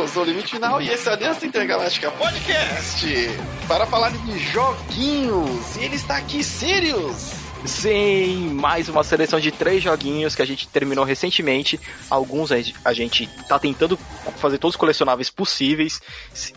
eu sou o Limite Final e esse é o Aliança Intergaláctica Podcast para falar de joguinhos. E ele está aqui, Sirius! Sim, mais uma seleção de três joguinhos que a gente terminou recentemente. Alguns a gente tá tentando fazer todos os colecionáveis possíveis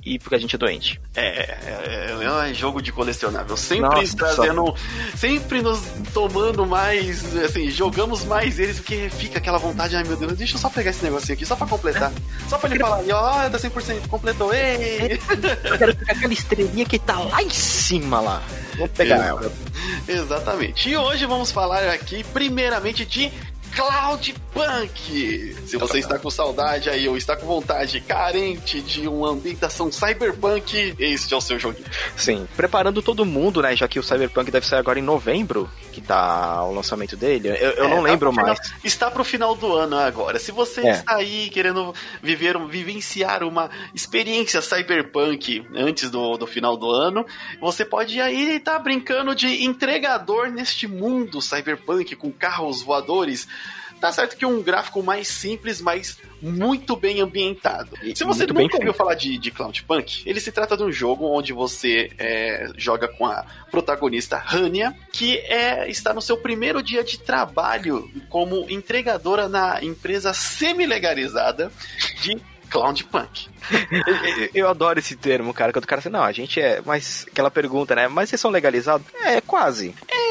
e porque a gente é doente. É, é, é, é jogo de colecionável. Sempre Nossa, trazendo. Sempre nos tomando mais. Assim, jogamos mais eles porque fica aquela vontade. Ai meu Deus, deixa eu só pegar esse negocinho aqui, só pra completar. Só pra ele falar ali, ó, oh, tá 100%, completou, ei! Eu quero pegar aquela estrelinha que tá lá em cima lá. Vamos pegar ela. Exatamente. E hoje vamos falar aqui, primeiramente, de Cloudpunk. Se você está com saudade aí ou está com vontade carente de uma ambientação cyberpunk, este é o seu joguinho. Sim, preparando todo mundo, né? Já que o Cyberpunk deve sair agora em novembro, que tá o lançamento dele. Eu, eu é, não tá lembro tá mais. Final, está pro final do ano agora. Se você é. está aí querendo viver, vivenciar uma experiência cyberpunk antes do, do final do ano, você pode aí estar tá brincando de entregador neste mundo cyberpunk com carros voadores Tá certo que um gráfico mais simples, mas muito bem ambientado. Se você muito nunca ouviu falar de, de Cloudpunk, ele se trata de um jogo onde você é, joga com a protagonista Rania, que é, está no seu primeiro dia de trabalho como entregadora na empresa semi-legalizada de Cloudpunk. eu adoro esse termo, cara. Quando o cara assim, não, a gente é. Mas aquela pergunta, né? Mas vocês são legalizados? É, quase. É,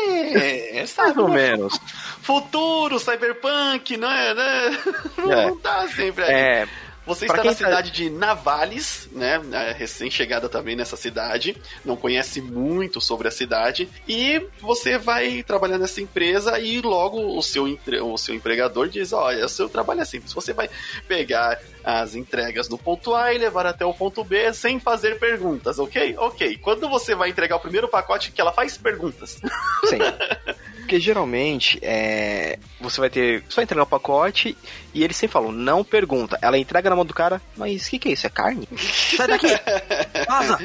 sabe, mais ou menos. Futuro, cyberpunk, não é? Né? Não, é. não tá sempre aí. É. Você está na tá- cidade tá... de Navales, né? É recém-chegada também nessa cidade, não conhece muito sobre a cidade, e você vai trabalhar nessa empresa e logo o seu, o seu empregador diz: Olha, o seu trabalho é simples, você vai pegar as entregas do ponto A e levar até o ponto B sem fazer perguntas, ok? Ok. Quando você vai entregar o primeiro pacote, que ela faz perguntas. Sim. Porque geralmente é, você vai ter. Só entregar o pacote e eles sempre falam, não pergunta. Ela entrega na mão do cara, mas o que, que é isso? É carne? Sai daqui! Vaza!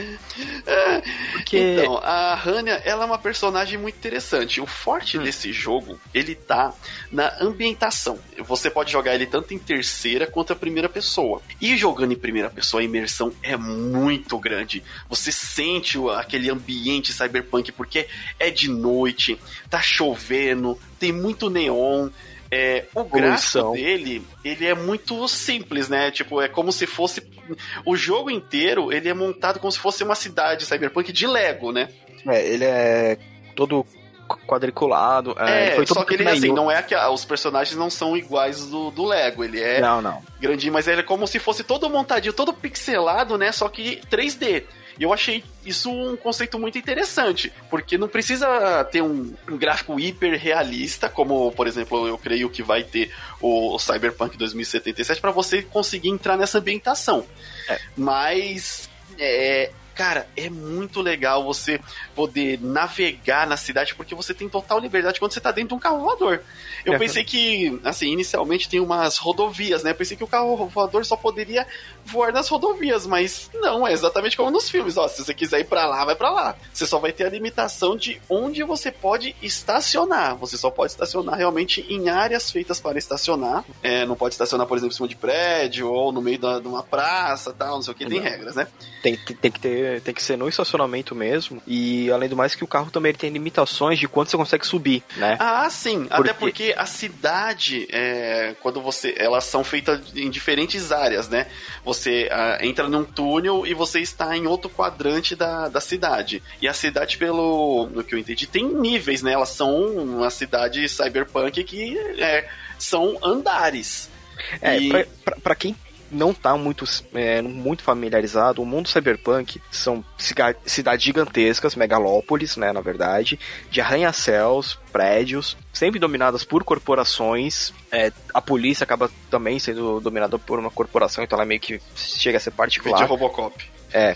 Porque... Então, a Hania, ela é uma personagem muito interessante. O forte hum. desse jogo, ele tá na ambientação. Você pode jogar ele tanto em terceira quanto a primeira pessoa. E jogando em primeira pessoa, a imersão é muito grande. Você sente aquele ambiente cyberpunk porque é de noite, tá chovendo, tem muito neon. É, o gráfico dele, ele é muito simples, né? Tipo, é como se fosse. O jogo inteiro, ele é montado como se fosse uma cidade cyberpunk de Lego, né? É, ele é todo quadriculado. É, é só que ele, assim, não é que os personagens não são iguais do, do Lego. Ele é não, não. grandinho, mas ele é como se fosse todo montadinho, todo pixelado, né? Só que 3D. E eu achei isso um conceito muito interessante, porque não precisa ter um, um gráfico hiper realista, como, por exemplo, eu creio que vai ter o, o Cyberpunk 2077, para você conseguir entrar nessa ambientação. É. Mas é, Cara, é muito legal você poder navegar na cidade, porque você tem total liberdade quando você tá dentro de um carro voador. Eu é. pensei que, assim, inicialmente tem umas rodovias, né? Eu pensei que o carro voador só poderia voar nas rodovias, mas não, é exatamente como nos filmes. Ó, se você quiser ir para lá, vai para lá. Você só vai ter a limitação de onde você pode estacionar. Você só pode estacionar realmente em áreas feitas para estacionar. É, não pode estacionar, por exemplo, em cima de prédio ou no meio de uma praça, tal, não sei o que. Tem não. regras, né? Tem, tem que ter tem que ser no estacionamento mesmo. E além do mais que o carro também tem limitações de quanto você consegue subir, né? Ah, sim. Porque... Até porque a cidade, é, quando você. Elas são feitas em diferentes áreas, né? Você ah, entra num túnel e você está em outro quadrante da, da cidade. E a cidade, pelo no que eu entendi, tem níveis, né? Elas são uma cidade cyberpunk que é, são andares. É, e... pra, pra, pra quem não tá muito, é, muito familiarizado, o mundo cyberpunk são cidades gigantescas, megalópolis, né, na verdade, de arranha-céus, prédios, sempre dominadas por corporações. É, a polícia acaba também sendo dominada por uma corporação, então ela meio que chega a ser particular. Vídeo Robocop. É,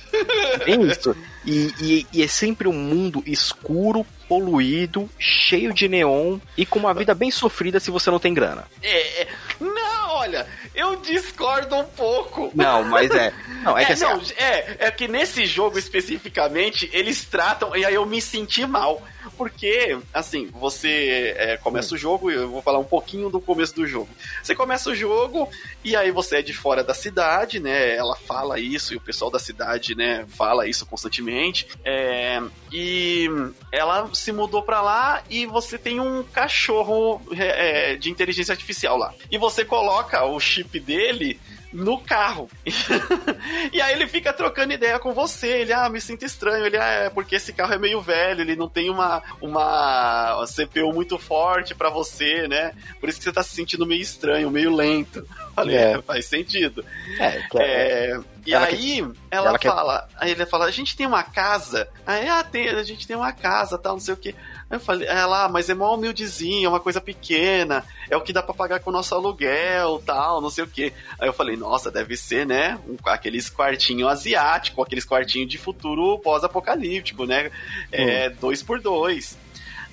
bem isso. E, e, e, é sempre um mundo escuro, poluído, cheio de neon e com uma vida bem sofrida se você não tem grana. É, é não, olha, eu discordo um pouco. Não, mas é. Não, é, é que assim, não, é, é que nesse jogo especificamente eles tratam. E aí eu me senti mal. Porque, assim, você é, começa o jogo, eu vou falar um pouquinho do começo do jogo. Você começa o jogo e aí você é de fora da cidade, né? Ela fala isso e o pessoal da cidade, né, fala isso constantemente. É, e ela se mudou pra lá e você tem um cachorro é, de inteligência artificial lá. E você coloca o chip dele no carro. e aí ele fica trocando ideia com você. Ele, ah, me sinto estranho. Ele, ah, é porque esse carro é meio velho, ele não tem uma, uma CPU muito forte para você, né? Por isso que você tá se sentindo meio estranho, meio lento. Falei, é. é faz sentido. É, é, e ela aí que... ela, ela fala, quer... aí ele fala, a gente tem uma casa. Aí, ah, tem, a gente tem uma casa, tal, não sei o que. Eu falei, ela, ah, mas é mó humildezinho, é uma coisa pequena, é o que dá pra pagar com o nosso aluguel, tal, não sei o que. Aí eu falei, nossa, deve ser, né, um, aqueles quartinhos asiáticos, aqueles quartinhos de futuro pós-apocalíptico, né, é, hum. dois por dois.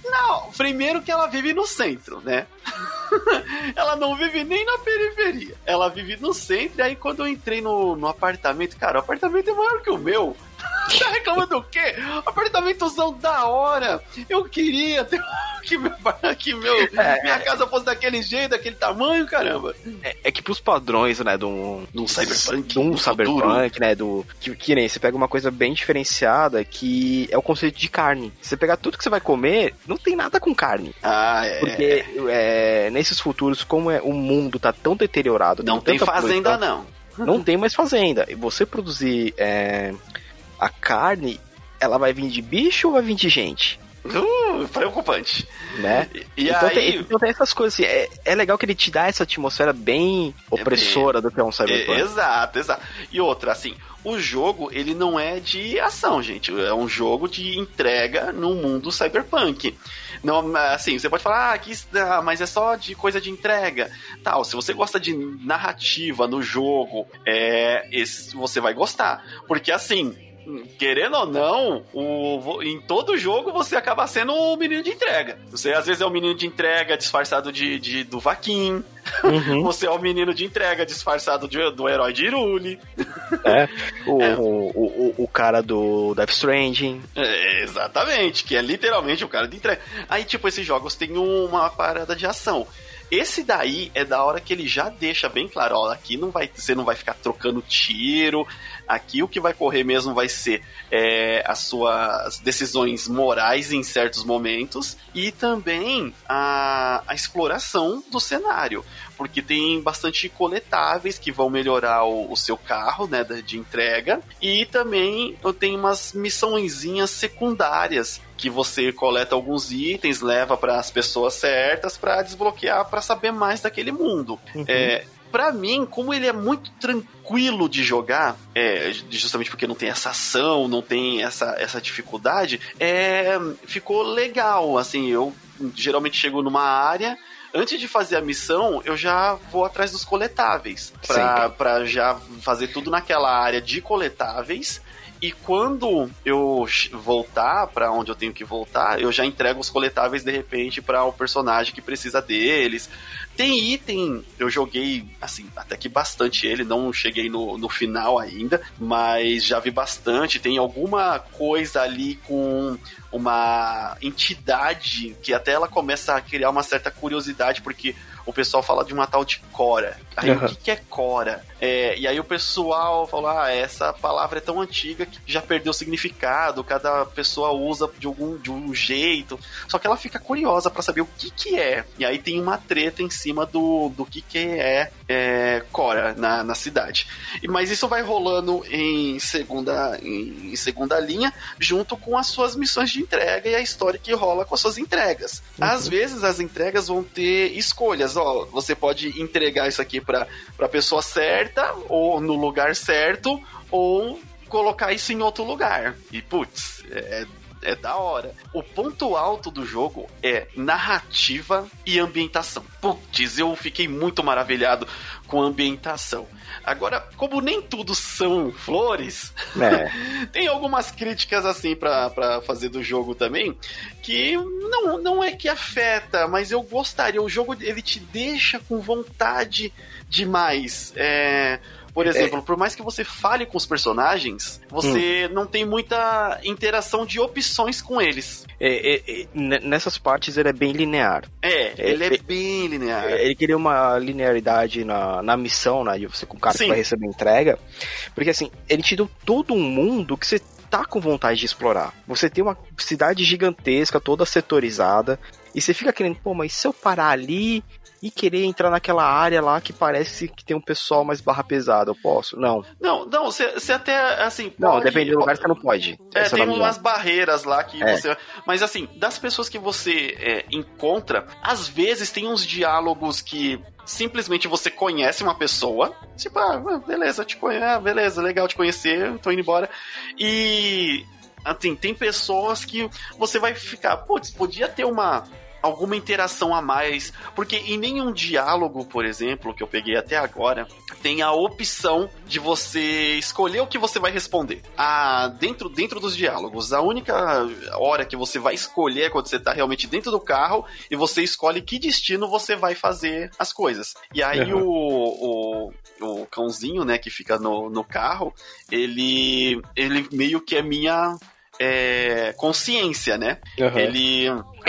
Não, primeiro que ela vive no centro, né? ela não vive nem na periferia. Ela vive no centro, e aí quando eu entrei no, no apartamento, cara, o apartamento é maior que o meu. Tá reclamando do quê? Apartamentozão da hora. Eu queria ter que, meu, que meu, é, minha casa fosse daquele jeito, daquele tamanho, caramba. É, é que pros padrões, né, de um, de um cyberpunk, de um cyberpunk, né, do que, que nem você pega uma coisa bem diferenciada que é o conceito de carne. Você pegar tudo que você vai comer, não tem nada com carne. Ah, é. Porque é, nesses futuros, como é, o mundo tá tão deteriorado, não tem fazenda coisa, não. Não tem mais fazenda. E você produzir é, a carne, ela vai vir de bicho ou vai vir de gente? Uh, preocupante. Né? E, então, aí... tem, então tem essas coisas assim, é, é legal que ele te dá essa atmosfera bem opressora é bem... do que é um cyberpunk. É, exato, exato. E outra, assim, o jogo, ele não é de ação, gente. É um jogo de entrega no mundo cyberpunk. Não, assim, você pode falar, ah, que, ah, mas é só de coisa de entrega. Tal, se você gosta de narrativa no jogo, é, esse, você vai gostar. Porque assim, querendo ou não, o, em todo jogo você acaba sendo o menino de entrega. Você às vezes é o menino de entrega disfarçado de, de do Vaquim. Uhum. Você é o menino de entrega disfarçado de, do herói de Irule. É. O, é. O, o, o, cara do Death Stranding. É, exatamente, que é literalmente o cara de entrega. Aí, tipo, esses jogos têm uma parada de ação. Esse daí é da hora que ele já deixa bem claro, ó, aqui não vai, você não vai ficar trocando tiro, aqui o que vai correr mesmo vai ser é, as suas decisões morais em certos momentos e também a, a exploração do cenário porque tem bastante coletáveis que vão melhorar o, o seu carro, né, de entrega, e também tenho umas missõezinhas secundárias que você coleta alguns itens, leva para as pessoas certas para desbloquear, para saber mais daquele mundo. Uhum. É, para mim, como ele é muito tranquilo de jogar, é, justamente porque não tem essa ação, não tem essa, essa dificuldade, é, ficou legal. Assim, eu geralmente chego numa área antes de fazer a missão, eu já vou atrás dos coletáveis. Pra, pra já fazer tudo naquela área de coletáveis. E quando eu voltar para onde eu tenho que voltar, eu já entrego os coletáveis de repente para o personagem que precisa deles. Tem item, eu joguei, assim, até que bastante ele, não cheguei no, no final ainda, mas já vi bastante. Tem alguma coisa ali com uma entidade que até ela começa a criar uma certa curiosidade, porque o pessoal fala de uma tal de Cora. Aí uhum. o que, que é Cora? É, e aí o pessoal fala, ah, essa palavra é tão antiga que já perdeu o significado, cada pessoa usa de algum de um jeito. Só que ela fica curiosa para saber o que que é. E aí tem uma treta em cima do, do que que é, é Cora na, na cidade. E, mas isso vai rolando em segunda, em, em segunda linha, junto com as suas missões de entrega e a história que rola com as suas entregas. Uhum. Às vezes as entregas vão ter escolhas, ó, você pode entregar isso aqui para a pessoa certa ou no lugar certo ou colocar isso em outro lugar. E putz, é é da hora. O ponto alto do jogo é narrativa e ambientação. Putz, eu fiquei muito maravilhado com a ambientação. Agora, como nem tudo são flores, é. tem algumas críticas assim para fazer do jogo também, que não, não é que afeta, mas eu gostaria. O jogo ele te deixa com vontade demais. É, Por exemplo, é. por mais que você fale com os personagens, você hum. não tem muita interação de opções com eles. É, é, é nessas partes ele é bem linear. É, ele é, bem linear. Ele queria uma linearidade na, na missão, né? De você com o cara Sim. que vai receber entrega. Porque assim, ele te deu todo um mundo que você tá com vontade de explorar. Você tem uma cidade gigantesca, toda setorizada, e você fica querendo, pô, mas se eu parar ali e querer entrar naquela área lá que parece que tem um pessoal mais barra pesada, eu posso? Não. Não, não, você até, assim... Não, pode, depende do lugar, você não pode. É, tem umas barreiras lá que é. você... Mas, assim, das pessoas que você é, encontra, às vezes tem uns diálogos que simplesmente você conhece uma pessoa, tipo, ah, beleza, te conheço, ah, beleza, legal te conhecer, tô indo embora. E assim, tem pessoas que você vai ficar, putz, podia ter uma alguma interação a mais, porque em nenhum diálogo, por exemplo, que eu peguei até agora, tem a opção de você escolher o que você vai responder. Ah, dentro, dentro dos diálogos, a única hora que você vai escolher é quando você está realmente dentro do carro e você escolhe que destino você vai fazer as coisas. E aí uhum. o, o, o cãozinho, né, que fica no, no carro, ele, ele meio que é minha é, consciência, né? Uhum. Ele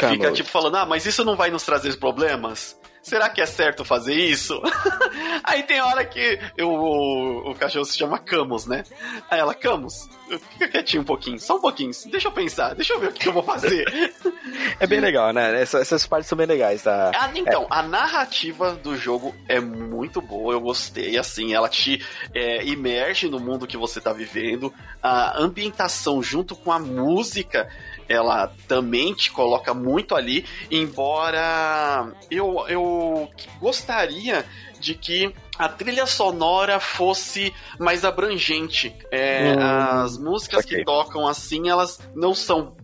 fica tipo falando, ah, mas isso não vai nos trazer problemas? Será que é certo fazer isso? Aí tem hora que eu, o, o, cachorro se chama Camus, né? Aí ela, Camus, fica quietinho um pouquinho, só um pouquinho, deixa eu pensar, deixa eu ver o que eu vou fazer. É bem legal, né? Essas, essas partes são bem legais, tá? Ah, então, é. a narrativa do jogo é muito boa, eu gostei, assim, ela te é, imerge no mundo que você tá vivendo, a ambientação junto com a música ela também te coloca muito ali, embora eu, eu gostaria de que a trilha sonora fosse mais abrangente. É, hum, as músicas okay. que tocam assim, elas não são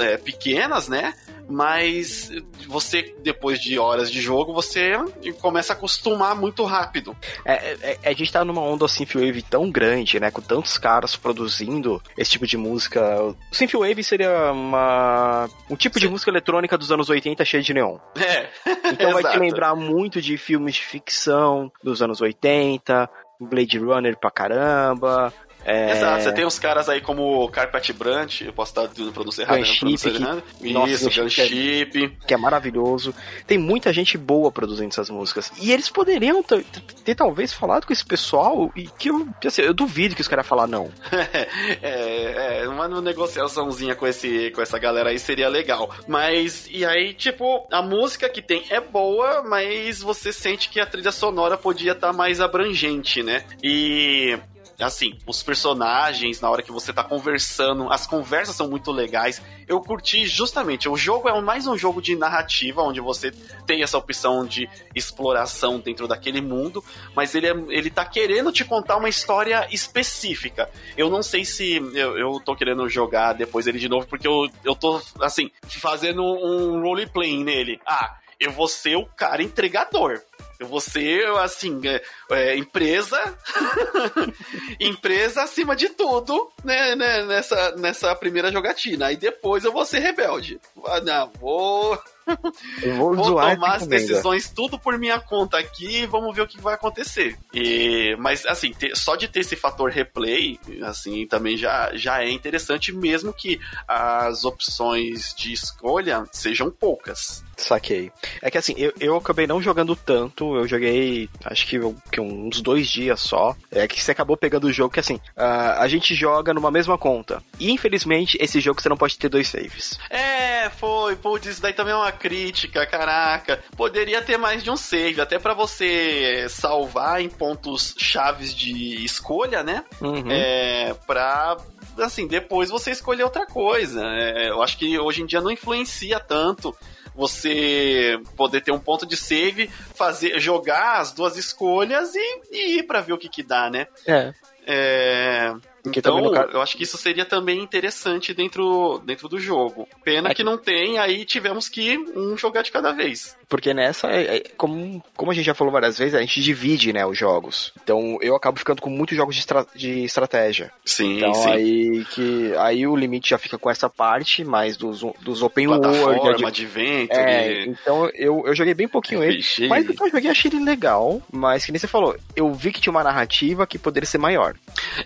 é, pequenas, né? mas você, depois de horas de jogo, você começa a acostumar muito rápido. É, é, é a gente tá numa onda Synthwave tão grande, né? Com tantos caras produzindo esse tipo de música. O Synthwave seria uma, um tipo Sim. de música eletrônica dos anos 80 cheia de neon. É. Então vai te lembrar muito de filmes de ficção dos anos 80, Blade Runner pra caramba, é... Exato, você tem uns caras aí como Carpet Brant, eu posso estar pronúncia errada, Gunship, né? Que... Nossa, Isso, Gunship. Que é maravilhoso. Tem muita gente boa produzindo essas músicas. E eles poderiam ter, ter talvez falado com esse pessoal e que eu, assim, eu duvido que os caras falar não. é, é, uma negociaçãozinha com, esse, com essa galera aí seria legal. Mas, e aí, tipo, a música que tem é boa, mas você sente que a trilha sonora podia estar tá mais abrangente, né? E assim, os personagens, na hora que você tá conversando, as conversas são muito legais. Eu curti justamente, o jogo é mais um jogo de narrativa, onde você tem essa opção de exploração dentro daquele mundo, mas ele, é, ele tá querendo te contar uma história específica. Eu não sei se eu, eu tô querendo jogar depois ele de novo, porque eu, eu tô, assim, fazendo um roleplay nele. Ah, eu vou ser o cara entregador. Eu vou ser, assim, é, é, empresa. empresa acima de tudo, né, né, nessa, nessa primeira jogatina. Aí depois eu vou ser rebelde. Ah, não, vou. Eu vou, vou tomar as decisões tudo por minha conta aqui e vamos ver o que vai acontecer. E, mas, assim, ter, só de ter esse fator replay, assim, também já, já é interessante, mesmo que as opções de escolha sejam poucas. Saquei. É que assim, eu, eu acabei não jogando tanto, eu joguei acho que, que uns dois dias só. É que você acabou pegando o jogo que assim, uh, a gente joga numa mesma conta. E infelizmente, esse jogo você não pode ter dois saves. É, foi, putz, isso daí também é uma crítica, caraca. Poderia ter mais de um save, até para você salvar em pontos chaves de escolha, né? Uhum. É, pra assim, depois você escolher outra coisa. É, eu acho que hoje em dia não influencia tanto você poder ter um ponto de save, fazer, jogar as duas escolhas e, e ir para ver o que que dá, né? É. É, Então, eu acho que isso seria também interessante dentro, dentro do jogo. Pena é que não tem, aí tivemos que um jogar de cada vez. Porque nessa, é, é, como, como a gente já falou várias vezes, a gente divide, né, os jogos. Então eu acabo ficando com muitos jogos de, estra de estratégia. Sim, então, sim. Aí, que, aí o limite já fica com essa parte, mais dos, dos open world. Adventure. É, então eu, eu joguei bem pouquinho ele. Mas eu joguei, achei ele legal. Mas que nem você falou, eu vi que tinha uma narrativa que poderia ser maior.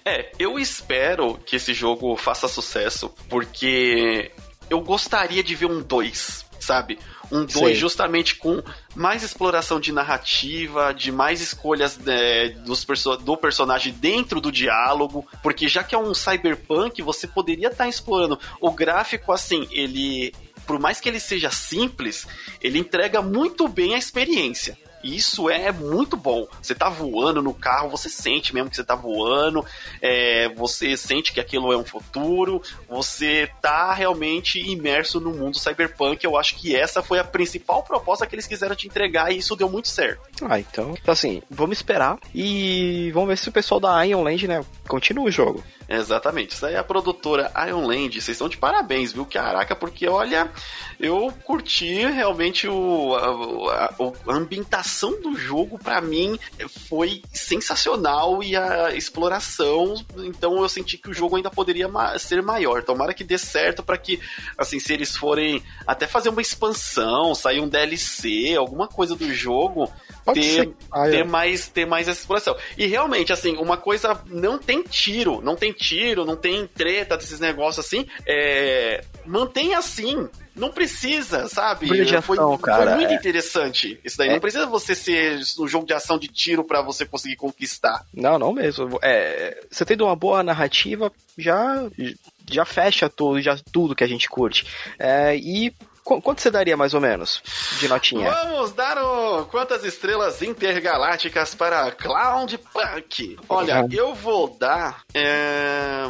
É, eu espero que esse jogo faça sucesso, porque eu gostaria de ver um 2, sabe? Um 2 justamente com mais exploração de narrativa, de mais escolhas né, dos perso do personagem dentro do diálogo, porque já que é um cyberpunk, você poderia estar tá explorando o gráfico assim, ele por mais que ele seja simples, ele entrega muito bem a experiência. E isso é muito bom. Você tá voando no carro, você sente mesmo que você tá voando, é, você sente que aquilo é um futuro, você tá realmente imerso no mundo cyberpunk. Eu acho que essa foi a principal proposta que eles quiseram te entregar e isso deu muito certo. Ah, então, assim, vamos esperar e vamos ver se o pessoal da Ion Land, né, continua o jogo. Exatamente. Isso aí é a produtora Ion Land. Vocês estão de parabéns, viu? Caraca, porque olha, eu curti realmente o, a, a, a ambientação do jogo, para mim, foi sensacional e a exploração. Então eu senti que o jogo ainda poderia ma ser maior. Tomara que dê certo para que, assim, se eles forem até fazer uma expansão, sair um DLC, alguma coisa do jogo, ter, ah, é. ter, mais, ter mais essa exploração. E realmente, assim, uma coisa não tem tiro, não tem tiro, não tem treta desses negócios assim. É, mantém assim. Não precisa, sabe? Foi, cara, foi muito é. interessante isso daí. É. Não precisa você ser um jogo de ação de tiro para você conseguir conquistar. Não, não mesmo. É, você tendo uma boa narrativa, já já fecha tudo, já tudo que a gente curte. É, e Quanto você daria mais ou menos de notinha? Vamos dar o... quantas estrelas intergalácticas para Cloud Punk? Olha, uhum. eu vou dar. É...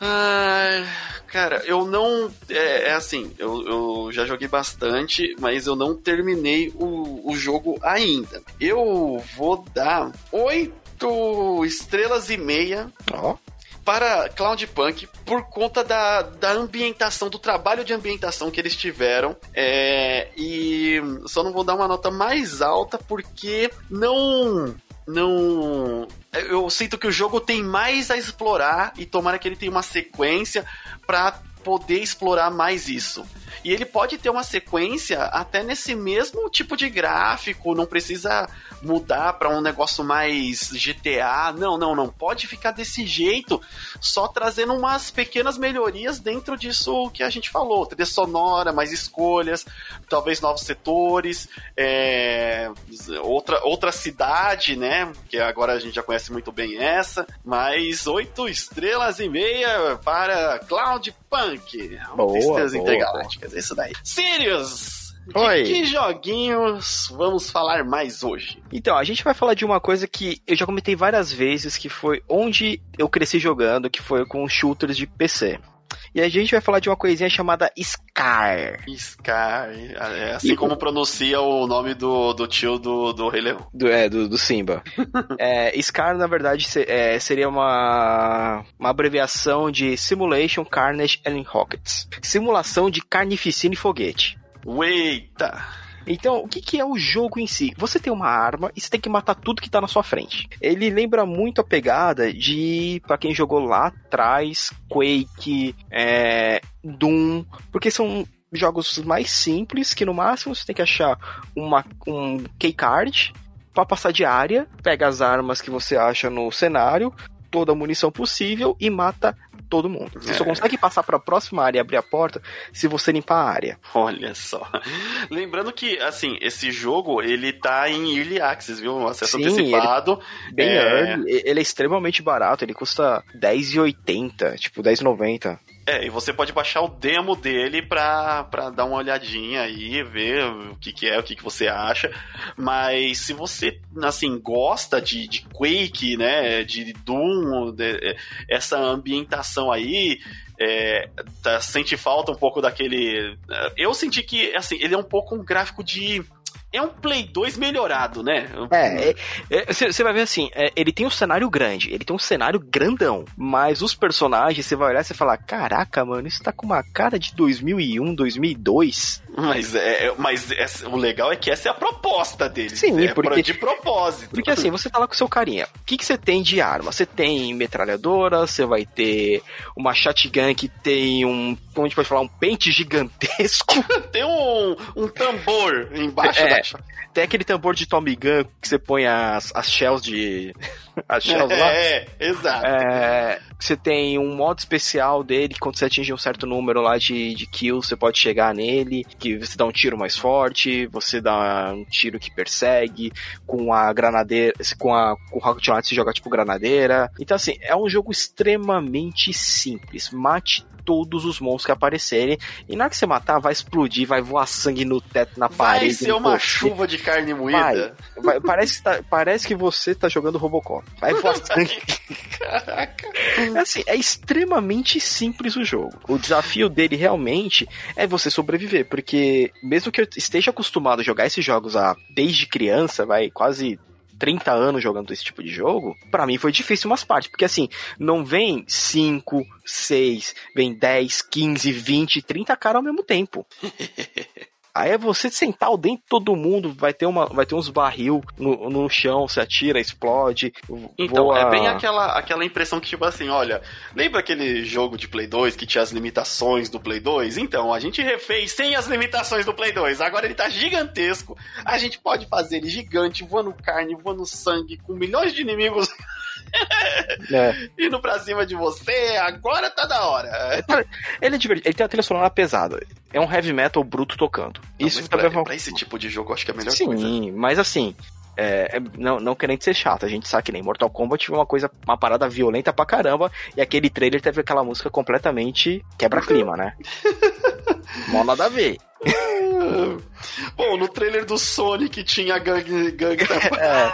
Ah, cara, eu não. É, é assim, eu, eu, já joguei bastante, mas eu não terminei o, o jogo ainda. Eu vou dar oito estrelas e meia. Ó. Oh para Cloudpunk por conta da, da ambientação, do trabalho de ambientação que eles tiveram. É, e só não vou dar uma nota mais alta porque não. Não. Eu sinto que o jogo tem mais a explorar e tomara que ele tenha uma sequência para poder explorar mais isso. E ele pode ter uma sequência até nesse mesmo tipo de gráfico, não precisa mudar para um negócio mais GTA. Não, não, não. Pode ficar desse jeito, só trazendo umas pequenas melhorias dentro disso que a gente falou. Trilha sonora, mais escolhas, talvez novos setores, é, outra, outra cidade, né? Que agora a gente já conhece muito bem essa. Mais oito estrelas e meia para Cloud Punk. Boa, Tristeza boa, intergalácticas, boa. isso daí. Sirius! Oi. De que joguinhos vamos falar mais hoje? Então, a gente vai falar de uma coisa que eu já comentei várias vezes, que foi onde eu cresci jogando, que foi com shooters de PC. E a gente vai falar de uma coisinha chamada Scar. Scar. É assim e como pronuncia o nome do, do tio do, do Rei Leão. Do, é, do, do Simba. é, Scar, na verdade, é, seria uma, uma abreviação de Simulation Carnage and Rockets. Simulação de carnificina e foguete. Eita! Então, o que, que, é o jogo em si? Você tem uma arma e você tem que matar tudo que tá na sua frente. Ele lembra muito a pegada de, para quem jogou lá atrás, Quake, é, Doom, porque são jogos mais simples que no máximo você tem que achar uma, um keycard para passar de área, pega as armas que você acha no cenário, toda a munição possível e mata todo mundo. Você é. só consegue passar para a próxima área e abrir a porta se você limpar a área. Olha só. Lembrando que, assim, esse jogo, ele tá em Early Access, viu? Um acesso Sim, antecipado. Ele, bem é... early. Ele é extremamente barato, ele custa R$10,80, tipo R$10,90. É, e você pode baixar o demo dele pra, pra dar uma olhadinha aí, ver o que, que é, o que, que você acha. Mas se você, assim, gosta de, de Quake, né, de Doom, de, essa ambientação aí, é, tá, sente falta um pouco daquele... Eu senti que, assim, ele é um pouco um gráfico de é um Play 2 melhorado, né? É, você é, é, vai ver assim, é, ele tem um cenário grande, ele tem um cenário grandão, mas os personagens, você vai olhar e você falar, caraca, mano, isso tá com uma cara de 2001, 2002. Mas, é, é mas essa, o legal é que essa é a proposta dele. Sim, é porque, de propósito. Porque assim, você tá lá com seu carinha. O que, que você tem de arma? Você tem metralhadora, você vai ter uma shotgun que tem um, como a gente pode falar, um pente gigantesco. tem um, um tambor embaixo é, da Tem aquele tambor de Tommy Gun que você põe as, as shells de. as shells lá. É, exato. É, você tem um modo especial dele, quando você atinge um certo número lá de, de kills, você pode chegar nele, que você dá um tiro mais forte, você dá um tiro que persegue, com a granadeira, com a com o Rocket Launcher você joga tipo granadeira. Então assim, é um jogo extremamente simples. Mate todos os monstros que aparecerem. E na hora que você matar, vai explodir, vai voar sangue no teto, na vai parede. Vai ser uma chuva de carne moída. Vai, vai, parece, que tá, parece que você tá jogando Robocop. Vai voar sangue. Caraca. É assim, é extremamente simples o jogo. O desafio dele realmente é você sobreviver, porque mesmo que eu esteja acostumado a jogar esses jogos a, desde criança, vai quase 30 anos jogando esse tipo de jogo, para mim foi difícil umas partes, porque assim, não vem 5, 6, vem 10, 15, 20, 30 caras ao mesmo tempo. Aí é você sentar o dentro de todo mundo, vai ter, uma, vai ter uns barril no, no chão, se atira, explode. Então, voa... é bem aquela, aquela impressão que, tipo assim, olha, lembra aquele jogo de Play 2 que tinha as limitações do Play 2? Então, a gente refez sem as limitações do Play 2. Agora ele tá gigantesco. A gente pode fazer ele gigante, voando carne, voando sangue, com milhões de inimigos. é. Indo pra cima de você, agora tá da hora. Ele é divertido, ele tem a trilha sonora pesada. É um heavy metal bruto tocando. Não, Isso pra, pra, pra esse tipo de jogo, acho que é a melhor Sim, coisa. Sim, mas assim, é, é, não, não querendo ser chato, a gente sabe que nem Mortal Kombat foi uma coisa, uma parada violenta pra caramba, e aquele trailer teve aquela música completamente quebra-clima, né? Mó nada a ver. Bom, no trailer do Sonic tinha gangue, gangue é.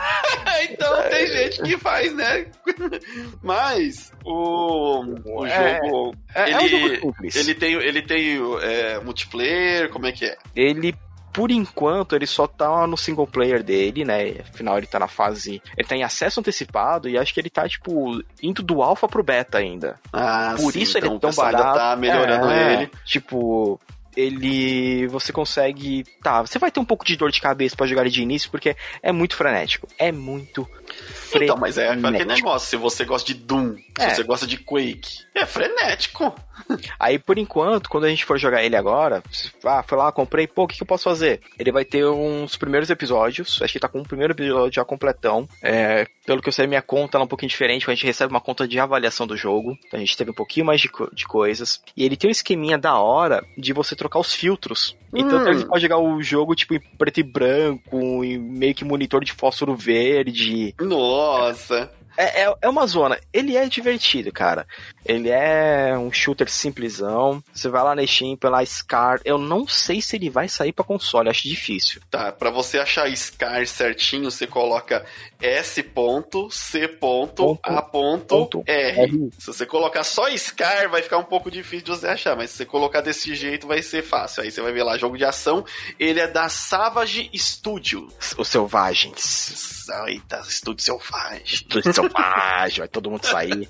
Então tem gente que faz, né? Mas o, o é, jogo. É, ele, é um jogo ele tem, ele tem é, multiplayer, como é que é? Ele por enquanto, ele só tá no single player dele, né? Afinal, ele tá na fase. Ele tá em acesso antecipado e acho que ele tá, tipo, indo do alpha pro beta ainda. Ah, por sim, isso então ele é tão barato. tá melhorando é, ele. Tipo, ele você consegue, tá, você vai ter um pouco de dor de cabeça para jogar ele de início porque é muito frenético, é muito frenético. Então, mas é aquele negócio, se você gosta de Doom, é. se você gosta de Quake, é frenético. Aí, por enquanto, quando a gente for jogar ele agora, ah, foi lá, comprei, pô, o que, que, eu posso fazer? Ele vai ter uns primeiros episódios, acho que tá com o primeiro episódio já completão. É, pelo que eu sei, minha conta é um pouquinho diferente, a gente recebe uma conta de avaliação do jogo, então a gente teve um pouquinho mais de, de coisas. E ele tem um esqueminha da hora de você trocar os filtros. Então hum. pode jogar o jogo tipo em preto e branco, e meio que monitor de fósforo verde. Nossa! É, é, é, uma zona. Ele é divertido, cara. Ele é um shooter simplesão. Você vai lá na Steam pela Scar. Eu não sei se ele vai sair para console, acho difícil. Tá, para você achar Scar certinho, você coloca S.C.A.R. Se você colocar só Scar, vai ficar um pouco difícil de você achar, mas se você colocar desse jeito, vai ser fácil. Aí você vai ver lá, jogo de ação. Ele é da Savage Studio. Os Selvagens. Eita, Estúdio Selvagem. Estúdio Selvagem, vai todo mundo sair.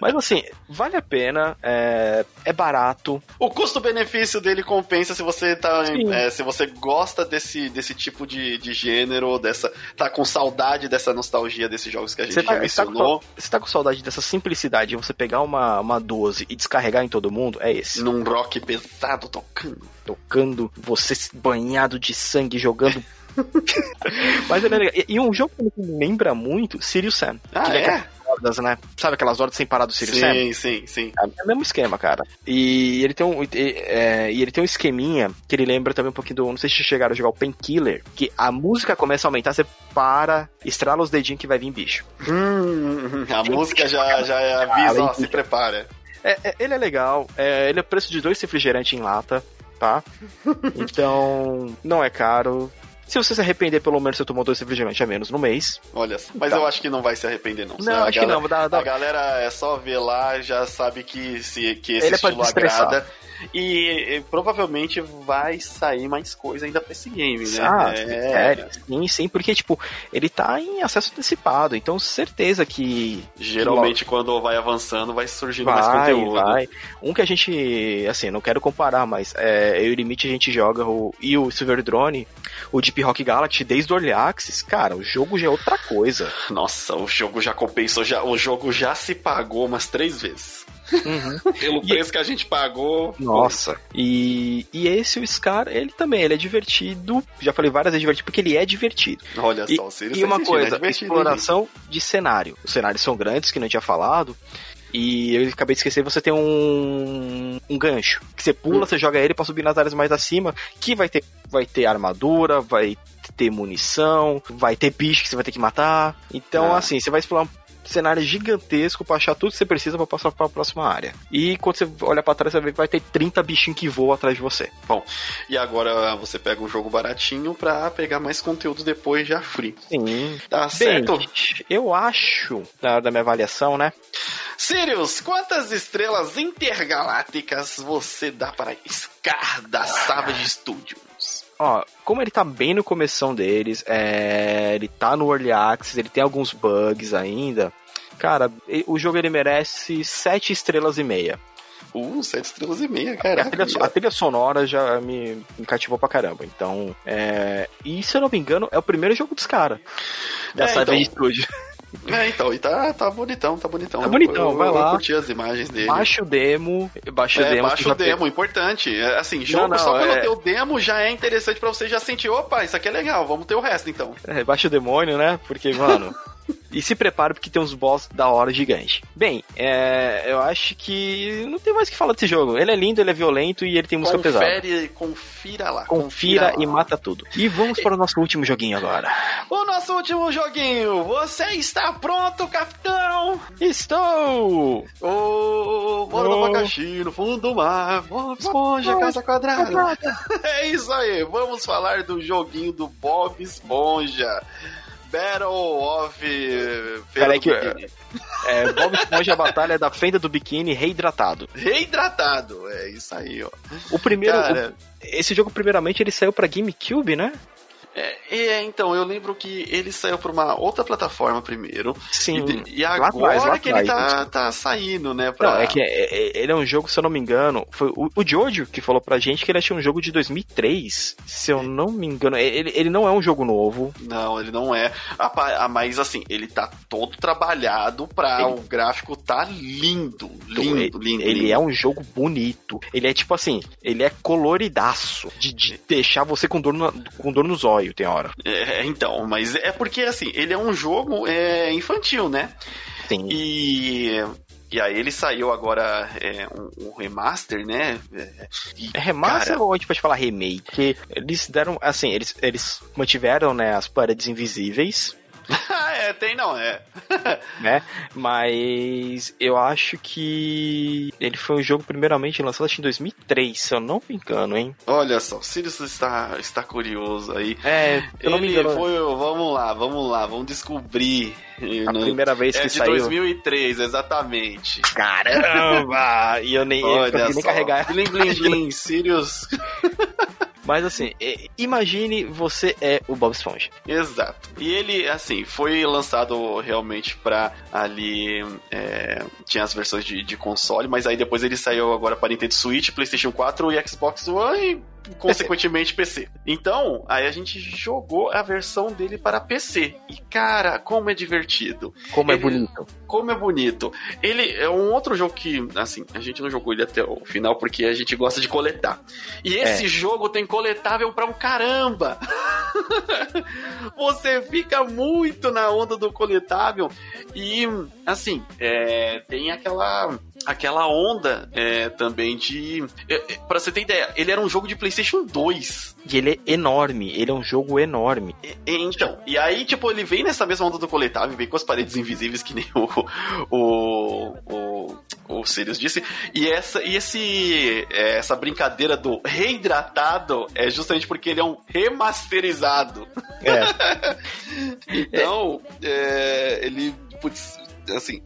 Mas assim, vale a pena, é, é barato. O custo-benefício dele compensa se você tá. É, se você gosta desse, desse tipo de, de gênero, dessa. tá com saudade dessa nostalgia desses jogos que a gente você tá, já mencionou. Tá com, você tá com saudade dessa simplicidade de você pegar uma, uma 12 e descarregar em todo mundo? É esse. Num rock pesado tocando. Tocando, você banhado de sangue, jogando Mas é legal. E, um jogo que me lembra muito, Sirius Sam. Ah, que é? Hordas, né? Sabe aquelas hordas sem parar do Sirius sim, Sam? Sim, sim, sim. É o mesmo esquema, cara. E ele tem um, e, é, e ele tem um esqueminha que ele lembra também um pouquinho do. Não sei se chegaram a jogar o Painkiller, que a música começa a aumentar, você para, estrala os dedinhos que vai vir bicho. Hum, a música já, já avisa, ó, se prepara. É, é, ele é legal, é, ele é preço de dois refrigerantes em lata, tá? Então, não é caro. Se você se arrepender, pelo menos você tomou dois refrigerantes a menos no mês. Olha, mas tá. eu acho que não vai se arrepender, não. Não, acho galera, que não. Dá, dá... A galera é só ver lá, já sabe que, se, que esse Ele é estilo agrada. E, e, provavelmente vai sair mais coisa ainda pra esse game, né? Ah, é... sério. Sim, sim, porque, tipo, ele tá em acesso antecipado, então certeza que. Geralmente, que quando vai avançando, vai surgindo vai, mais conteúdo. Vai. Um que a gente, assim, não quero comparar, mas é, eu e o Limite a gente joga o, e o Silver Drone, o Deep Rock Galaxy desde o Early Access, cara, o jogo já é outra coisa. Nossa, o jogo já compensou, já, o jogo já se pagou umas três vezes. Uhum. Pelo preço e... que a gente pagou. Nossa. E, e esse, o Scar, ele também, ele é divertido. Já falei várias vezes divertido, porque ele é divertido. Olha e, só, o Sirius E uma coisa, é exploração de cenário. Os cenários são grandes, que não tinha falado. E eu acabei de esquecer, você tem um, um gancho. Que você pula, hum. você joga ele para subir nas áreas mais acima, que vai ter, vai ter armadura, vai ter munição, vai ter bicho que você vai ter que matar. Então, ah. assim, você vai explorar cenário gigantesco pra achar tudo que você precisa para passar para a próxima área. E quando você olha para trás, você vê que vai ter 30 bichinhos que voam atrás de você. Bom, e agora você pega um jogo baratinho pra pegar mais conteúdo depois já free. Sim. Tá certo? Bem, eu acho, na hora da minha avaliação, né? Sirius, quantas estrelas intergalácticas você dá para Scar da Savage Studios? Ó, como ele tá bem no começão deles, é, ele tá no Early Access, ele tem alguns bugs ainda. Cara, o jogo ele merece 7 estrelas e meia. Uh, 7 estrelas e meia, cara. A trilha, a trilha sonora já me, me, cativou pra caramba. Então, é... E se eu não me engano, é o primeiro jogo dos caras. Da é, Savage então... Studio. É, então, e tá, tá bonitão, tá bonitão. Tá bonitão, eu, vai eu, lá. Eu curti as imagens dele. Baixa o demo, baixa o é, demo. Baixa o demo, importante. É, assim, jogo não, não, só quando é... demo já é interessante pra você já sentir, opa, isso aqui é legal, vamos ter o resto então. É, baixa o demônio, né? Porque, mano... E se prepare porque tem uns boss da hora gigante. Bem, é, eu acho que não tem mais o que falar desse jogo. Ele é lindo, ele é violento e ele tem música Confere, pesada. Confira lá. Confira, confira e lá. mata tudo. E vamos para o nosso último joguinho agora. O nosso último joguinho. Você está pronto, capitão? Estou! Ô, bora no abacaxi, no fundo do mar. Bob Esponja, Casa Quadrada. é isso aí. Vamos falar do joguinho do Bob Esponja. Battle of Peraí que é, Bob Esponja a batalha da fenda do biquíni reidratado. Reidratado, é isso aí, ó. O primeiro, Cara... o, esse jogo primeiramente ele saiu para GameCube, né? É, é, então, eu lembro que ele saiu para uma outra plataforma primeiro. Sim. E, e agora atrás, que atrás. ele tá, tá saindo, né? Pra... Não, é que é, é, ele é um jogo, se eu não me engano, foi o, o Jojo que falou pra gente que ele achou um jogo de 2003. Se eu não me engano, ele, ele não é um jogo novo. Não, ele não é. Ah, mas assim, ele tá todo trabalhado pra ele... o gráfico tá lindo. Lindo, ele, lindo. Ele lindo. é um jogo bonito. Ele é tipo assim, ele é coloridaço. De, de deixar você com dor, no, com dor nos olhos tem hora. É, então, mas é porque assim, ele é um jogo é, infantil, né? Sim. E e aí ele saiu agora é, um, um, remaster, né? E, é remaster cara... ou a gente pode falar remake? Porque eles deram, assim, eles, eles mantiveram, né, as paredes invisíveis, é, tem não, é. né? Mas eu acho que ele foi um jogo primeiramente lançado acho, em 2003, se eu não me engano, hein? Olha só, o Sirius está, está curioso aí. É, eu não me engano. Foi, vamos lá, vamos lá, vamos descobrir. A no... primeira vez que é saiu. É de 2003, exatamente. Caramba! e eu nem, Olha eu nem carregar. Blim, blim, blim, Sirius. Mas assim, imagine você é o Bob Esponja. Exato. E ele, assim, foi lançado realmente pra ali. É, tinha as versões de, de console, mas aí depois ele saiu agora para Nintendo Switch, PlayStation 4 e Xbox One e consequentemente PC. Então, aí a gente jogou a versão dele para PC. E cara, como é divertido. Como é ele, é bonito. Como é bonito. Ele é um outro jogo que, assim, a gente não jogou ele até o final porque a gente gosta de coletar. E esse é. jogo tem coletável pra um caramba. Você fica muito na onda do coletável e, assim, é, tem aquela aquela onda é, também de. É, é para você ter ideia, ele era um jogo de PlayStation 2. E ele é enorme, ele é um jogo enorme. E, então, e aí, tipo, ele vem nessa mesma onda do coletável, vem com as paredes invisíveis, que nem o, o, o, o Sirius disse. E essa, e esse, é, essa brincadeira do reidratado é justamente porque ele é um remasterizado. É. então, é, ele. Putz, assim,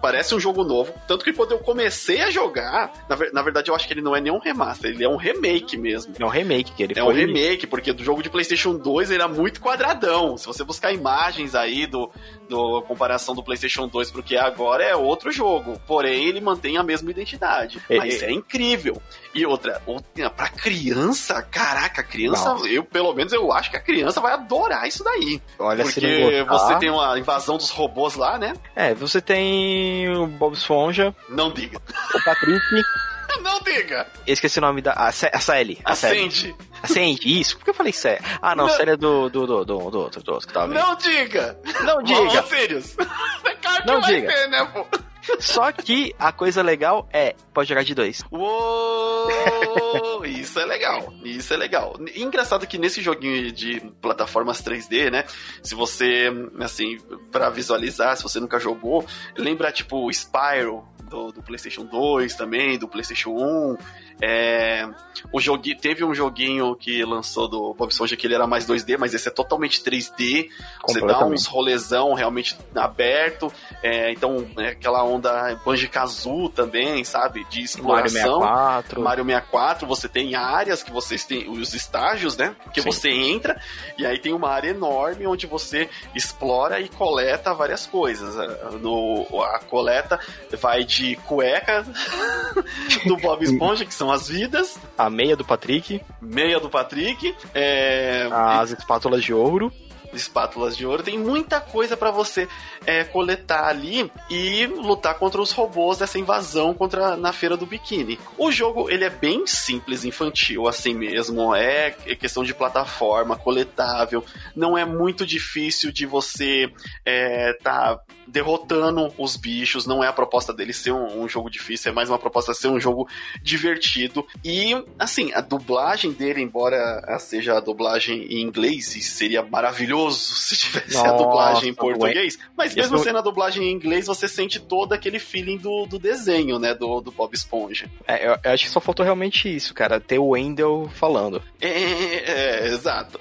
parece um jogo novo. Tanto que quando eu comecei a jogar, na, na, verdade eu acho que ele não é nem um remaster, ele é um remake mesmo. É um remake que ele É um remake, porque do jogo de PlayStation 2 ele era muito quadradão. Se você buscar imagens aí do, do comparação do PlayStation 2 pro que é agora, é outro jogo. Porém, ele mantém a mesma identidade. É, Mas é, é incrível. E outra, outra, pra criança, caraca, criança, não. eu pelo menos eu acho que a criança vai adorar isso daí. Olha, Porque você tem uma invasão dos robôs lá, né? É, você tem o Bob Esponja. Não diga. O Patrick. Não diga! Eu esqueci o nome da. A, a Sally. A Acende. Acende, isso. Por que eu falei Sally? Ah, não, não. Sally é do, do, do, do, do outro, do outro que tava Não diga! Não diga! Vamos, Sirius. Claro não diga. Ter, né, pô? Só que a coisa legal é, pode jogar de dois. Uou, isso é legal. Isso é legal. Engraçado que nesse joguinho de plataformas 3D, né? Se você, assim, para visualizar, se você nunca jogou, lembra tipo Spyro do, do PlayStation 2 também, do PlayStation 1. É, o jogue, teve um joguinho que lançou do Bob Esponja que ele era mais 2D, mas esse é totalmente 3D. Você dá uns rolezão realmente aberto. É, então, é aquela onda Banjo-Kazoo também, sabe? De exploração. Mario 64. Mario 64, você tem áreas que vocês têm, os estágios, né? Que Sim. você entra, e aí tem uma área enorme onde você explora e coleta várias coisas. No, a coleta vai de cueca do Bob Esponja, que são são as vidas. A meia do Patrick. Meia do Patrick. É... As espátulas de ouro espátulas de ouro. Tem muita coisa para você é, coletar ali e lutar contra os robôs dessa invasão contra na feira do biquíni. O jogo ele é bem simples, infantil, assim mesmo. É questão de plataforma, coletável. Não é muito difícil de você é, tá derrotando os bichos. Não é a proposta dele ser um, um jogo difícil, é mais uma proposta de ser um jogo divertido. E assim, a dublagem dele, embora seja a dublagem em inglês, seria maravilhoso se tivesse Nossa, a dublagem em português. Mas mesmo sendo a dublagem em inglês, você sente todo aquele feeling do, do desenho, né? Do, do Bob Esponja. É, eu, eu acho que só faltou realmente isso, cara. Ter o Wendell falando. É, é, é exato.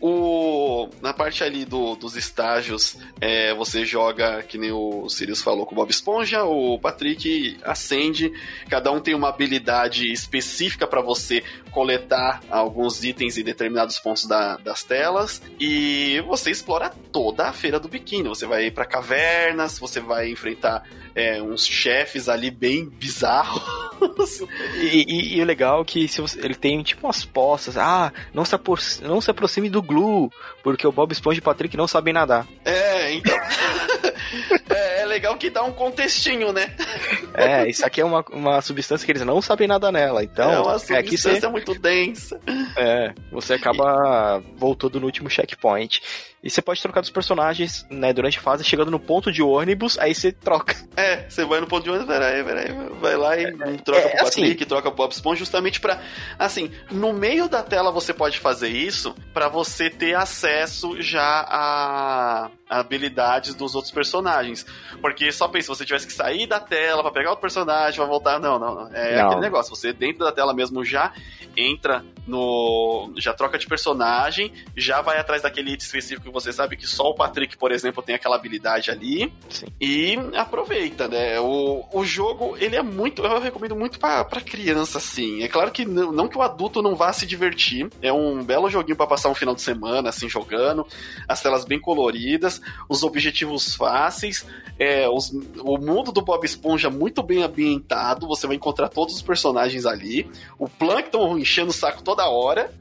O, na parte ali do, dos estágios, é, você joga, que nem o Sirius falou com o Bob Esponja, o Patrick acende, cada um tem uma habilidade específica para você coletar alguns itens em determinados pontos da, das telas e você explora toda a feira do biquíni. Você vai para cavernas, você vai enfrentar é, uns chefes ali bem bizarros. e, e, e, o legal é que se você, ele tem tipo umas postas. Ah, não se, apro não se aproxime do Glue, porque o Bob Esponja e o Patrick não sabem nadar. É, então. é, é, legal que dá um contextinho, né? É, isso aqui é uma, uma substância que eles não sabem nada nela. Então, é uma substância é, você, muito densa. É, você acaba voltando no último checkpoint. E você pode trocar dos personagens, né, durante a fase, chegando no ponto de ônibus, aí você troca. É, você vai no ponto de ônibus, peraí, peraí, vai lá e é, troca é, pro Patrick, assim, troca pro Bob Esponja, justamente pra, assim, no meio da tela você pode fazer isso para você ter acesso já a, habilidades dos outros personagens. Porque só pensa, se você tivesse que sair da tela para pegar outro personagem, pra voltar, não, não, não. É não. aquele negócio, você dentro da tela mesmo já entra no. já troca de personagem, já vai atrás daquele item específico você sabe que só o Patrick, por exemplo, tem aquela habilidade ali. Sim. E aproveita, né? O, o jogo, ele é muito. Eu recomendo muito pra, pra criança, assim. É claro que não, não que o adulto não vá se divertir. É um belo joguinho para passar um final de semana, assim, jogando. As telas bem coloridas, os objetivos fáceis, é, os, o mundo do Bob Esponja muito bem ambientado. Você vai encontrar todos os personagens ali. O Plankton enchendo o saco toda hora.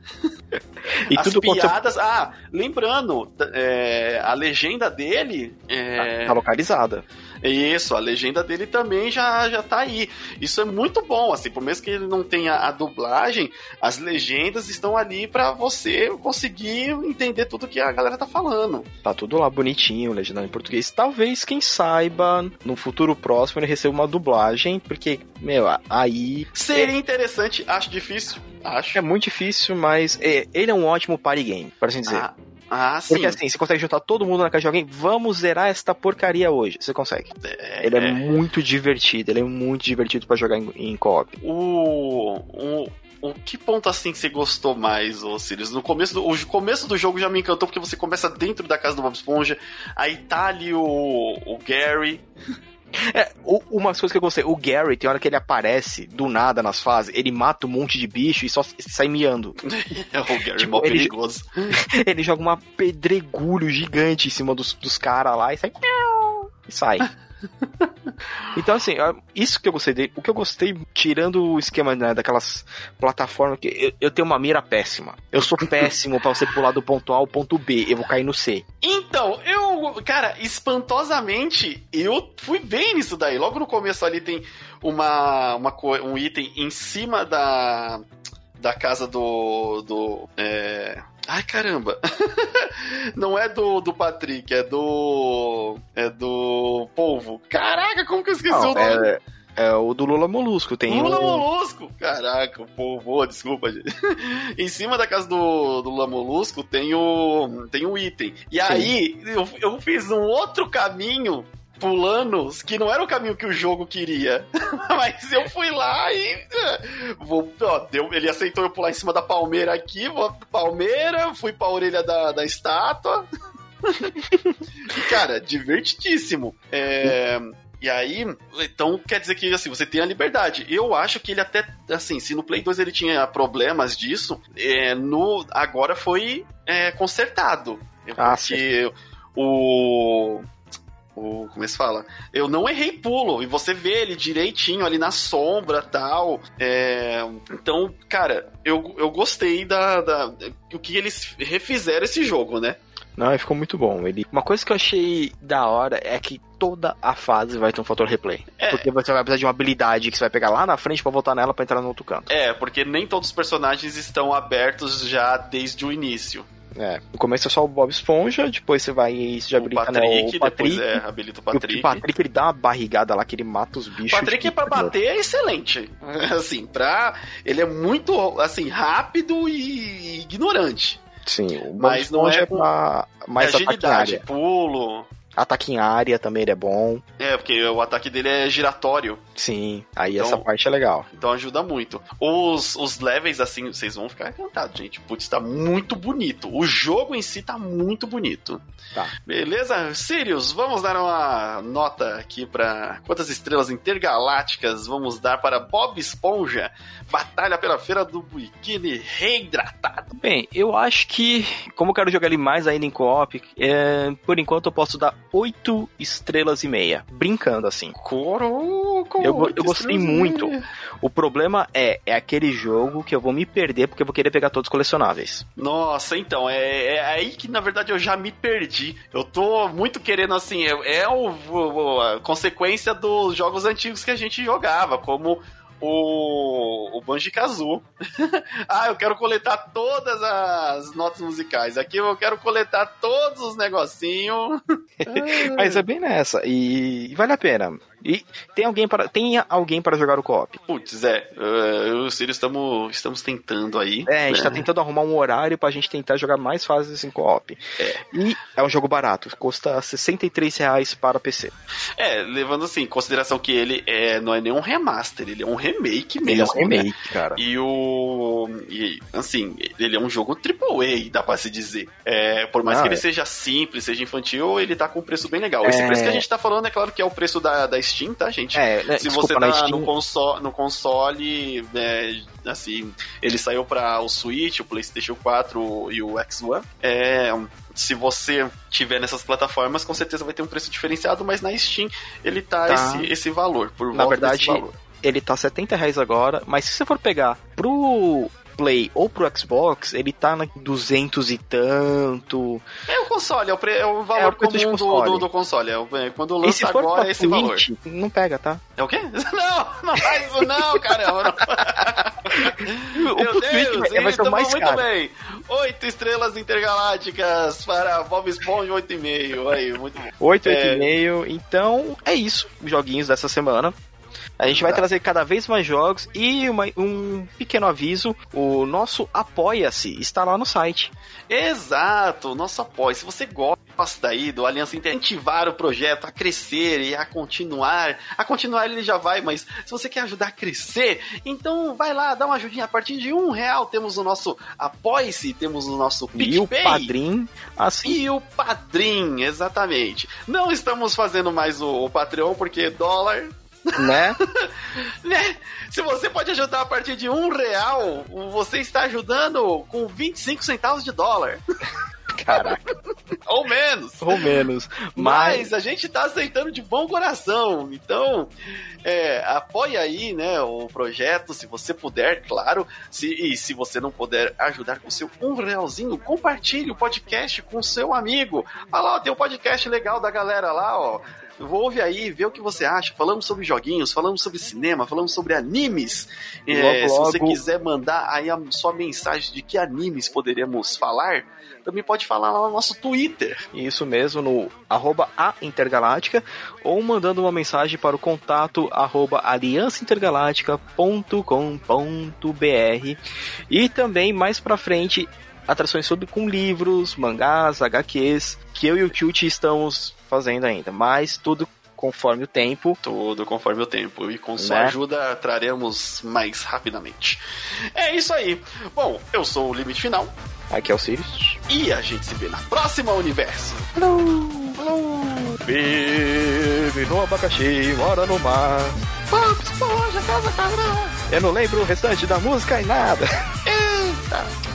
E As tudo piadas. Você... Ah, lembrando, é, a legenda dele. É... Tá, tá localizada. Isso, a legenda dele também já, já tá aí. Isso é muito bom, assim, por mesmo que ele não tenha a dublagem, as legendas estão ali para você conseguir entender tudo que a galera tá falando. Tá tudo lá bonitinho, legendado em português. Talvez, quem saiba, no futuro próximo ele receba uma dublagem, porque, meu, aí. Seria é... interessante, acho difícil, acho. É muito difícil, mas é, ele é um ótimo party game, por assim dizer. Ah Ah, sim. Porque assim, você consegue juntar todo mundo na casa de alguém, vamos zerar esta porcaria hoje. Você consegue. É, Ele é, muito divertido, ele é muito divertido pra jogar em, em co-op. O, o, o que ponto assim que você gostou mais, ô Sirius? No começo do, o começo do jogo já me encantou porque você começa dentro da casa do Bob Esponja, aí tá ali o, o Gary. É, umas coisas que eu gostei, o Gary, tem hora que ele aparece do nada nas fases, ele mata um monte de bicho e só sai miando. É o Gary Tipo, mó ele- perigoso. ele joga uma pedregulho gigante em cima dos, dos caras lá e sai. E sai. Então, assim, isso que eu gostei dele. O que eu gostei, tirando o esquema né, daquelas plataformas que eu, eu tenho uma mira péssima. Eu sou péssimo pra você pular do ponto A ao ponto B. Eu vou cair no C. Então, eu, cara, espantosamente, eu fui bem nisso daí. Logo no começo ali tem uma, uma um item em cima da, da casa do. do é... Ai, caramba! Não é do, do Patrick, é do. É do Polvo. Caraca, como que eu esqueci Não, o nome? é, é o do Lula Molusco. Tem Lula um- Molusco! Caraca, o povo, ô, desculpa, gente. em cima da casa do, do Lula Molusco tem o, tem um item. E aí, eu, eu fiz um outro caminho pulando, que não era o caminho que o jogo queria. Mas eu fui lá e. eh, Vou, ó, deu, ele aceitou eu pular em cima da palmeira aqui, vou palmeira, fui pra orelha da, da estátua. Cara, divertidíssimo. É. E aí, então quer dizer que assim, você tem a liberdade. Eu acho que ele até, assim, se no Play 2 ele tinha problemas disso, é, no agora foi é, consertado. Ah, Porque o. O, como é fala? Eu não errei pulo, e você vê ele direitinho ali na sombra tal. É, então, cara, eu, eu gostei da, da. O que eles refizeram esse jogo, né? Não, ficou muito bom. Ele... Uma coisa que eu achei da hora é que toda a fase vai ter um fator replay. É. Porque você vai precisar de uma habilidade que você vai pegar lá na frente pra voltar nela pra entrar no outro canto. É, porque nem todos os personagens estão abertos já desde o início. É. No começo é só o Bob Esponja, depois você vai e já o habilita Patrick, né, o Patrick. depois é, habilita o E Patrick. O Patrick ele dá uma barrigada lá que ele mata os bichos. Patrick é pra bater é excelente. Assim, pra. Ele é muito assim, rápido e ignorante. Sim, o Bob Mas não Esponja é é pra mais é agilidade, pulo. Ataque em área também ele é bom. É, porque o ataque dele é giratório. Sim, aí Então- essa parte é legal. Então ajuda muito. Os, os levels, assim, vocês vão ficar encantados, gente. Putz, tá muito bonito. O jogo em si tá muito bonito. Tá. Beleza? Sirius, vamos dar uma nota aqui pra quantas estrelas intergalácticas vamos dar para Bob Esponja? Batalha pela Feira do Biquíni Reidratado. Bem, eu acho que, como eu quero jogar ele mais ainda em co-op, é, por enquanto eu posso dar 8 estrelas e meia. Brincando assim. Coroco! Eu eu gostei muito. O problema é, é aquele jogo que eu vou me perder porque eu vou querer pegar todos os colecionáveis. Nossa, então, é, é aí que na verdade eu já me perdi. Eu tô muito querendo, assim, é, é o, o- a consequência dos jogos antigos que a gente jogava, como o, o Banjo Kazoo. ah, eu quero coletar todas as notas musicais. Aqui eu quero coletar todos os negocinhos. Mas é bem nessa. E, e vale a pena. E tem alguém para tem alguém para jogar o co-op. Putz, é, eh, eu e o Sirius estamos, estamos tentando aí. É, a gente né? tá tentando arrumar um horário pra gente tentar jogar mais fases em co-op. E é um jogo barato, custa 63 reais para PC. É, levando assim, em consideração que ele é, não é nenhum remaster, ele é um remake Ele é mesmo. um né? remake, cara. E o. E, assim, ele é um jogo AAA, dá pra se dizer. É, por mais Ah, que ele é. seja simples, seja infantil, ele tá com um preço bem legal. Esse É. preço que a gente tá falando é claro que é o preço da, da Steam, tá, gente? É, né, Se desculpa, você tá Steam- no, console, no console, é, assim, ele saiu para o Switch, o PlayStation 4 e o X1. É, se você tiver nessas plataformas, com certeza vai ter um preço diferenciado, mas na Steam ele tá, Tá. Esse, esse valor, por Na volta verdade, desse valor. ele tá 70 reais agora, mas se você for pegar pro Play ou pro Xbox, ele tá na 200 e tanto. É o console, é o, é o valor É de comum do, console. do, do console. É, é, quando lança agora é esse valor. Switch, não pega, tá? É o quê? Não, não faz isso não, caramba. Não. O Meu Deus, vai, vai ser mais muito caro. bem. Oito estrelas intergalácticas para Bob Esponja 8,5. Aí, muito bom. 8, É. 8,5. Então, é isso. Os joguinhos dessa semana. A gente vai trazer cada vez mais jogos e uma, um pequeno aviso: o nosso Apoia-se está lá no site. Exato, nosso apoio. Se você gosta aí do Aliança incentivar o projeto a crescer e a continuar, a continuar ele já vai, mas se você quer ajudar a crescer, então vai lá, dá uma ajudinha a partir de um real. Temos o nosso Apoie-se, temos o nosso PicPay. E o Padrim, assim. E o Padrim, exatamente. Não estamos fazendo mais o, o Patreon porque dólar né? né? Se você pode ajudar a partir de um real, você está ajudando com 25 centavos de dólar. Caraca. Ou menos. Ou menos. Mas... Mas, a gente está aceitando de bom coração. Então, é, apoia aí, né, o projeto, se você puder, claro. Se, e se você não puder ajudar com seu um realzinho, compartilhe o podcast com seu amigo. Olha lá, tem um podcast legal da galera lá, ó ouve aí, vê o que você acha. Falamos sobre joguinhos, falamos sobre cinema, falamos sobre animes. É, logo, logo... Se você quiser mandar aí a sua mensagem de que animes poderemos falar, também pode falar lá no nosso Twitter. Isso mesmo, no arroba a Intergaláctica, ou mandando uma mensagem para o contato arroba aliançaintergaláctica.com.br e também mais pra frente atrações sobre com livros, mangás, HQs, que eu e o Tilt estamos fazendo ainda, mas tudo conforme o tempo. Tudo conforme o tempo. E com sua né? ajuda traremos mais rapidamente. É isso aí. Bom, eu sou o Limite Final. Aqui é o Sirius. E a gente se vê na próxima Universo. Hello! Hello! Bebe no abacaxi, mora no mar. Bob Esponja, casa cabrão. Eu não lembro o restante da música e nada. Eita!